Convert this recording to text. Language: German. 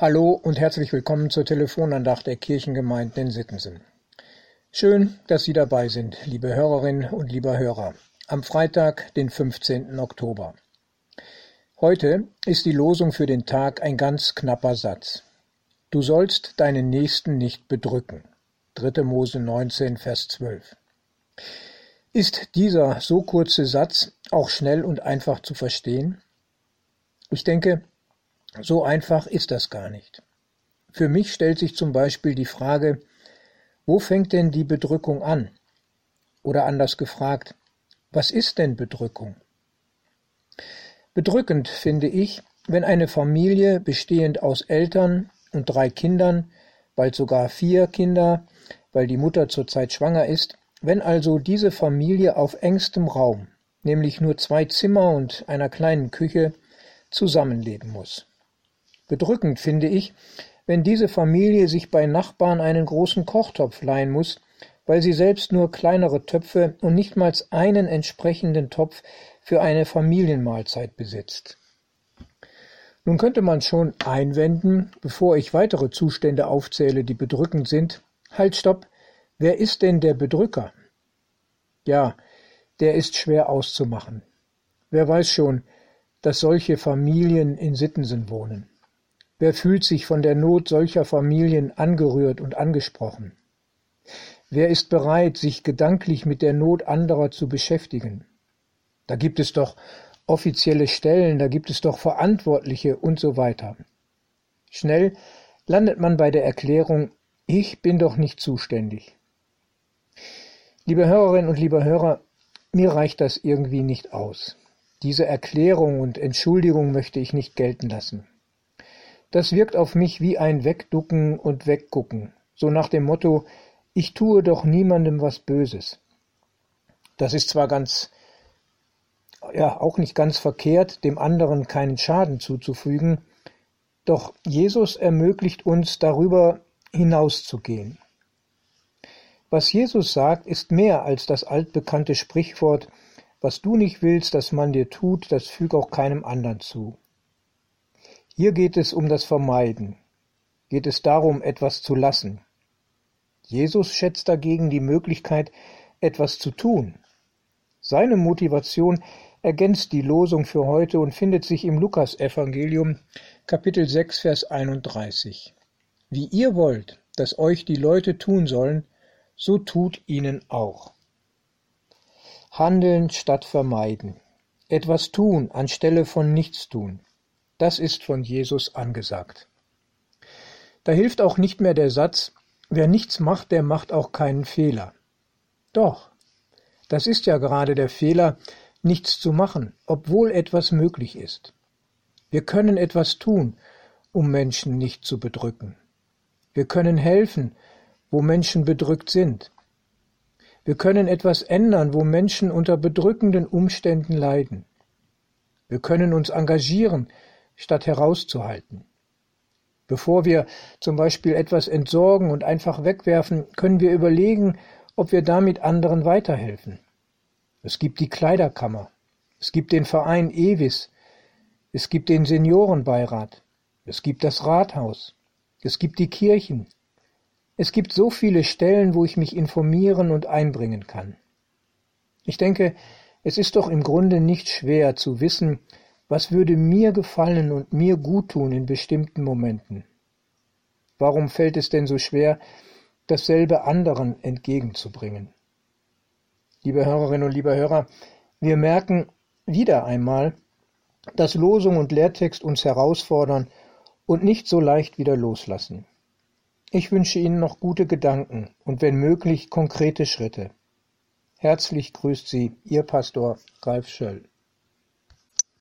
Hallo und herzlich willkommen zur Telefonandacht der Kirchengemeinden in Sittensen. Schön, dass Sie dabei sind, liebe Hörerinnen und lieber Hörer, am Freitag, den 15. Oktober. Heute ist die Losung für den Tag ein ganz knapper Satz. Du sollst deinen Nächsten nicht bedrücken. 3. Mose 19, Vers 12. Ist dieser so kurze Satz auch schnell und einfach zu verstehen? Ich denke, so einfach ist das gar nicht. Für mich stellt sich zum Beispiel die Frage, wo fängt denn die Bedrückung an? Oder anders gefragt, was ist denn Bedrückung? Bedrückend finde ich, wenn eine Familie bestehend aus Eltern und drei Kindern, bald sogar vier Kinder, weil die Mutter zurzeit schwanger ist, wenn also diese Familie auf engstem Raum, nämlich nur zwei Zimmer und einer kleinen Küche, zusammenleben muss. Bedrückend finde ich, wenn diese Familie sich bei Nachbarn einen großen Kochtopf leihen muss, weil sie selbst nur kleinere Töpfe und nichtmals einen entsprechenden Topf für eine Familienmahlzeit besitzt. Nun könnte man schon einwenden, bevor ich weitere Zustände aufzähle, die bedrückend sind, halt stopp, wer ist denn der Bedrücker? Ja, der ist schwer auszumachen. Wer weiß schon, dass solche Familien in Sittensen wohnen. Wer fühlt sich von der Not solcher Familien angerührt und angesprochen? Wer ist bereit, sich gedanklich mit der Not anderer zu beschäftigen? Da gibt es doch offizielle Stellen, da gibt es doch Verantwortliche und so weiter. Schnell landet man bei der Erklärung, ich bin doch nicht zuständig. Liebe Hörerinnen und liebe Hörer, mir reicht das irgendwie nicht aus. Diese Erklärung und Entschuldigung möchte ich nicht gelten lassen. Das wirkt auf mich wie ein Wegducken und Weggucken, so nach dem Motto, ich tue doch niemandem was Böses. Das ist zwar ganz, ja, auch nicht ganz verkehrt, dem anderen keinen Schaden zuzufügen, doch Jesus ermöglicht uns darüber hinauszugehen. Was Jesus sagt, ist mehr als das altbekannte Sprichwort, was du nicht willst, dass man dir tut, das füg auch keinem anderen zu. Hier geht es um das Vermeiden, geht es darum, etwas zu lassen. Jesus schätzt dagegen die Möglichkeit, etwas zu tun. Seine Motivation ergänzt die Losung für heute und findet sich im Lukasevangelium Kapitel 6 Vers 31. Wie ihr wollt, dass euch die Leute tun sollen, so tut ihnen auch. Handeln statt vermeiden. Etwas tun anstelle von nichts tun. Das ist von Jesus angesagt. Da hilft auch nicht mehr der Satz, wer nichts macht, der macht auch keinen Fehler. Doch, das ist ja gerade der Fehler, nichts zu machen, obwohl etwas möglich ist. Wir können etwas tun, um Menschen nicht zu bedrücken. Wir können helfen, wo Menschen bedrückt sind. Wir können etwas ändern, wo Menschen unter bedrückenden Umständen leiden. Wir können uns engagieren, statt herauszuhalten. Bevor wir zum Beispiel etwas entsorgen und einfach wegwerfen, können wir überlegen, ob wir damit anderen weiterhelfen. Es gibt die Kleiderkammer, es gibt den Verein Ewis, es gibt den Seniorenbeirat, es gibt das Rathaus, es gibt die Kirchen. Es gibt so viele Stellen, wo ich mich informieren und einbringen kann. Ich denke, es ist doch im Grunde nicht schwer zu wissen, was würde mir gefallen und mir guttun in bestimmten Momenten? Warum fällt es denn so schwer, dasselbe anderen entgegenzubringen? Liebe Hörerinnen und liebe Hörer, wir merken wieder einmal, dass Losung und Lehrtext uns herausfordern und nicht so leicht wieder loslassen. Ich wünsche Ihnen noch gute Gedanken und wenn möglich konkrete Schritte. Herzlich grüßt Sie Ihr Pastor Ralf Schöll.